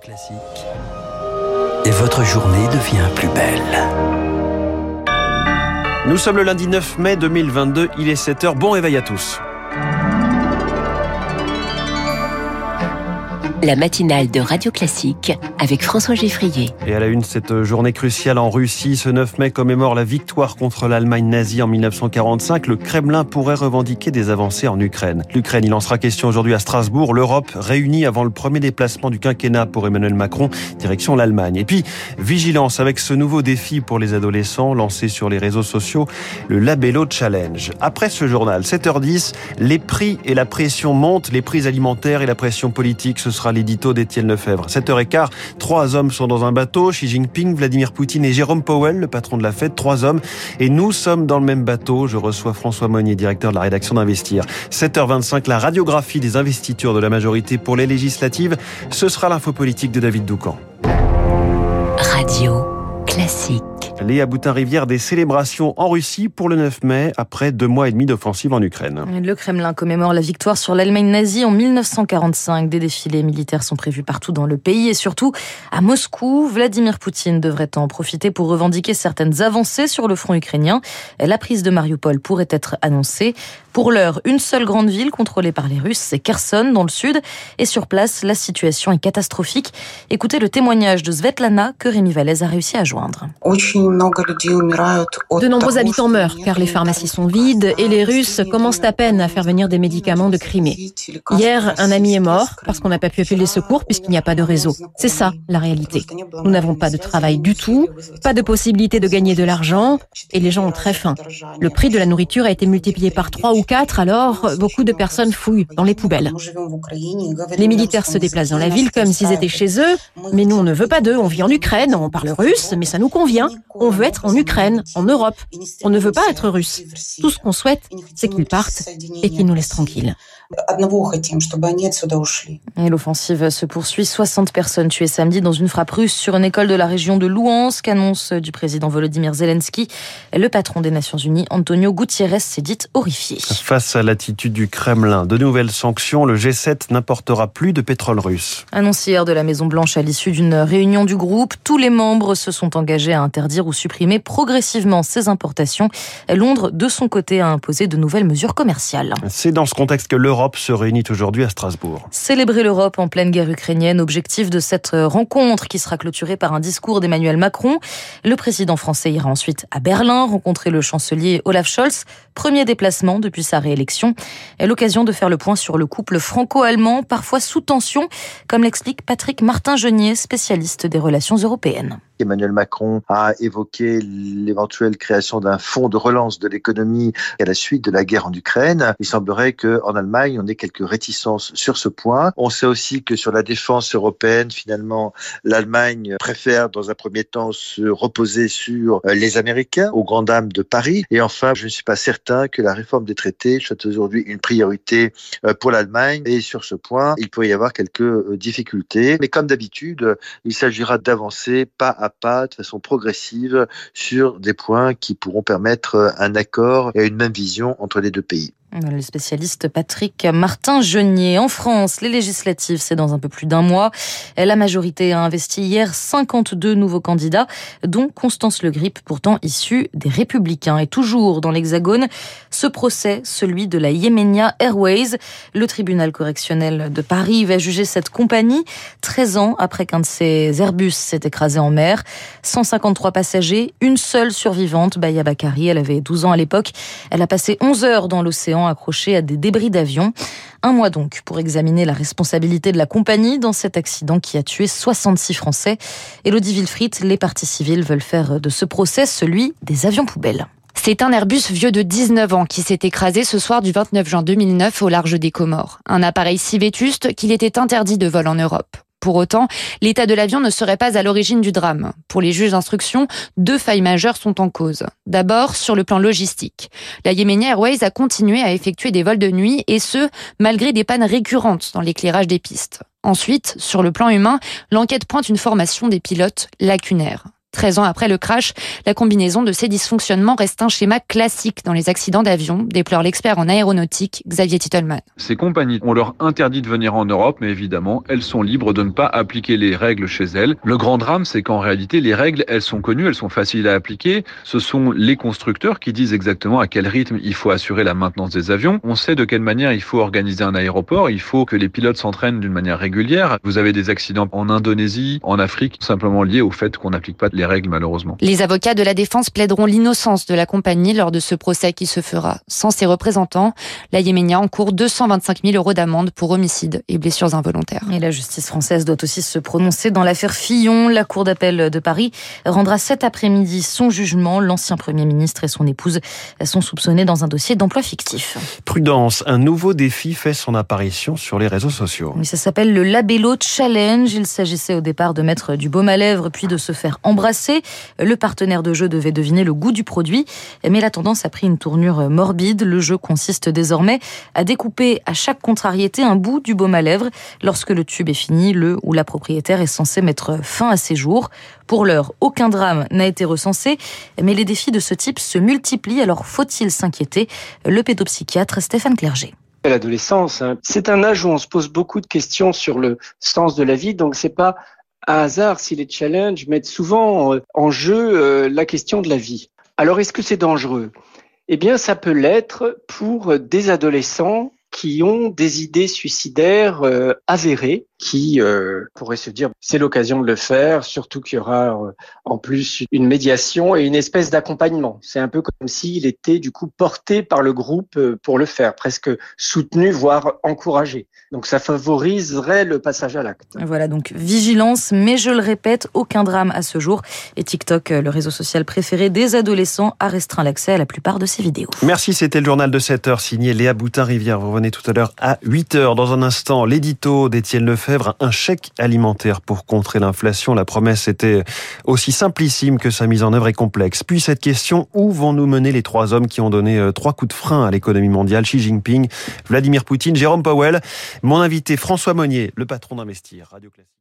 Classique. Et votre journée devient plus belle. Nous sommes le lundi 9 mai 2022, il est 7h, bon réveil à tous. La matinale de Radio Classique avec François Geffrier. Et à la une, cette journée cruciale en Russie, ce 9 mai commémore la victoire contre l'Allemagne nazie en 1945. Le Kremlin pourrait revendiquer des avancées en Ukraine. L'Ukraine, il en sera question aujourd'hui à Strasbourg. L'Europe réunie avant le premier déplacement du quinquennat pour Emmanuel Macron, direction l'Allemagne. Et puis, vigilance avec ce nouveau défi pour les adolescents lancé sur les réseaux sociaux, le Labello Challenge. Après ce journal, 7h10, les prix et la pression montent, les prix alimentaires et la pression politique, ce sera l'édito d'Étienne Lefebvre. 7h15, trois hommes sont dans un bateau, Xi Jinping, Vladimir Poutine et Jérôme Powell, le patron de la fête, trois hommes. Et nous sommes dans le même bateau. Je reçois François Monnier, directeur de la rédaction d'Investir. 7h25, la radiographie des investitures de la majorité pour les législatives. Ce sera l'info politique de David Doucan. Radio classique. Léa Boutin-Rivière, des célébrations en Russie pour le 9 mai, après deux mois et demi d'offensive en Ukraine. Le Kremlin commémore la victoire sur l'Allemagne nazie en 1945. Des défilés militaires sont prévus partout dans le pays et surtout à Moscou. Vladimir Poutine devrait en profiter pour revendiquer certaines avancées sur le front ukrainien. La prise de Mariupol pourrait être annoncée. Pour l'heure, une seule grande ville contrôlée par les Russes, c'est Kherson dans le sud. Et sur place, la situation est catastrophique. Écoutez le témoignage de Svetlana que Rémi Vallès a réussi à joindre. De nombreux habitants meurent car les pharmacies sont vides et les Russes commencent à peine à faire venir des médicaments de Crimée. Hier, un ami est mort parce qu'on n'a pas pu appeler les secours puisqu'il n'y a pas de réseau. C'est ça la réalité. Nous n'avons pas de travail du tout, pas de possibilité de gagner de l'argent et les gens ont très faim. Le prix de la nourriture a été multiplié par trois ou quatre, alors beaucoup de personnes fouillent dans les poubelles. Les militaires se déplacent dans la ville comme s'ils étaient chez eux, mais nous on ne veut pas d'eux, on vit en Ukraine, on parle russe, mais ça nous convient. On veut être en Ukraine, en Europe. On ne veut pas être russe. Tout ce qu'on souhaite, c'est qu'ils partent et qu'ils nous laissent tranquilles. Et l'offensive se poursuit. 60 personnes tuées samedi dans une frappe russe sur une école de la région de Louhansk, annonce du président Volodymyr Zelensky. Le patron des Nations Unies, Antonio Gutiérrez, s'est dit horrifié. Face à l'attitude du Kremlin, de nouvelles sanctions, le G7 n'importera plus de pétrole russe. Annoncé hier de la Maison-Blanche à l'issue d'une réunion du groupe, tous les membres se sont engagés à interdire ou supprimer progressivement ces importations. Londres, de son côté, a imposé de nouvelles mesures commerciales. C'est dans ce contexte que l'Europe se réunit aujourd'hui à Strasbourg. Célébrer l'Europe en pleine guerre ukrainienne, objectif de cette rencontre qui sera clôturée par un discours d'Emmanuel Macron. Le président français ira ensuite à Berlin rencontrer le chancelier Olaf Scholz, premier déplacement depuis sa réélection. L'occasion de faire le point sur le couple franco-allemand, parfois sous tension, comme l'explique Patrick Martin-Genier, spécialiste des relations européennes. Emmanuel Macron a évoqué l'éventuelle création d'un fonds de relance de l'économie à la suite de la guerre en Ukraine. Il semblerait qu'en Allemagne, on ait quelques réticences sur ce point. On sait aussi que sur la défense européenne, finalement, l'Allemagne préfère dans un premier temps se reposer sur les Américains, aux grandes dames de Paris. Et enfin, je ne suis pas certain que la réforme des traités soit aujourd'hui une priorité pour l'Allemagne. Et sur ce point, il peut y avoir quelques difficultés. Mais comme d'habitude, il s'agira d'avancer pas à pas, de façon progressive, sur des points qui pourront permettre un accord et une même vision entre les deux pays. Le spécialiste Patrick Martin-Genier. En France, les législatives, c'est dans un peu plus d'un mois. La majorité a investi hier 52 nouveaux candidats, dont Constance Le Grip, pourtant issue des Républicains. Et toujours dans l'Hexagone, ce procès, celui de la Yemenia Airways. Le tribunal correctionnel de Paris va juger cette compagnie 13 ans après qu'un de ses Airbus s'est écrasé en mer. 153 passagers, une seule survivante, Baya Bakari. Elle avait 12 ans à l'époque. Elle a passé 11 heures dans l'océan accroché à des débris d'avion. Un mois donc pour examiner la responsabilité de la compagnie dans cet accident qui a tué 66 Français. Elodie Wilfried, les parties civiles veulent faire de ce procès celui des avions poubelles. C'est un Airbus vieux de 19 ans qui s'est écrasé ce soir du 29 juin 2009 au large des Comores. Un appareil si vétuste qu'il était interdit de vol en Europe. Pour autant, l'état de l'avion ne serait pas à l'origine du drame. Pour les juges d'instruction, deux failles majeures sont en cause. D'abord, sur le plan logistique. La Yemenia Airways a continué à effectuer des vols de nuit et ce, malgré des pannes récurrentes dans l'éclairage des pistes. Ensuite, sur le plan humain, l'enquête pointe une formation des pilotes lacunaire. 13 ans après le crash, la combinaison de ces dysfonctionnements reste un schéma classique dans les accidents d'avion, déplore l'expert en aéronautique Xavier Titelman. Ces compagnies, on leur interdit de venir en Europe, mais évidemment, elles sont libres de ne pas appliquer les règles chez elles. Le grand drame, c'est qu'en réalité, les règles, elles sont connues, elles sont faciles à appliquer. Ce sont les constructeurs qui disent exactement à quel rythme il faut assurer la maintenance des avions. On sait de quelle manière il faut organiser un aéroport. Il faut que les pilotes s'entraînent d'une manière régulière. Vous avez des accidents en Indonésie, en Afrique, simplement liés au fait qu'on n'applique pas les règles, malheureusement. Les avocats de la défense plaideront l'innocence de la compagnie lors de ce procès qui se fera sans ses représentants. La Yéménia encourt 225 000 euros d'amende pour homicide et blessures involontaires. Et la justice française doit aussi se prononcer dans l'affaire Fillon. La Cour d'appel de Paris rendra cet après-midi son jugement. L'ancien Premier ministre et son épouse sont soupçonnés dans un dossier d'emploi fictif. Prudence, un nouveau défi fait son apparition sur les réseaux sociaux. Ça s'appelle le Labello Challenge. Il s'agissait au départ de mettre du baume à lèvres puis de se faire embrasser. Le partenaire de jeu devait deviner le goût du produit, mais la tendance a pris une tournure morbide. Le jeu consiste désormais à découper à chaque contrariété un bout du baume à lèvres. Lorsque le tube est fini, le ou la propriétaire est censé mettre fin à ses jours. Pour l'heure, aucun drame n'a été recensé, mais les défis de ce type se multiplient, alors faut-il s'inquiéter? Le pédopsychiatre Stéphane Clerget. L'adolescence, hein, c'est un âge où on se pose beaucoup de questions sur le sens de la vie, donc c'est pas un hasard si les challenges mettent souvent en jeu euh, la question de la vie. Alors est-ce que c'est dangereux? Eh bien, ça peut l'être pour des adolescents qui ont des idées suicidaires euh, avérées qui euh, pourrait se dire c'est l'occasion de le faire, surtout qu'il y aura euh, en plus une médiation et une espèce d'accompagnement. C'est un peu comme s'il était du coup porté par le groupe euh, pour le faire, presque soutenu, voire encouragé. Donc ça favoriserait le passage à l'acte. Voilà, donc vigilance, mais je le répète, aucun drame à ce jour. Et TikTok, le réseau social préféré des adolescents, a restreint l'accès à la plupart de ses vidéos. Merci, c'était le journal de 7 heures signé Léa Boutin-Rivière. Vous revenez tout à l'heure à 8 heures. Dans un instant, l'édito d'Étienne Lefebvre un chèque alimentaire pour contrer l'inflation. La promesse était aussi simplissime que sa mise en œuvre est complexe. Puis cette question, où vont nous mener les trois hommes qui ont donné euh, trois coups de frein à l'économie mondiale? Xi Jinping, Vladimir Poutine, Jérôme Powell. Mon invité François Monnier, le patron d'Investir, Radio Classique.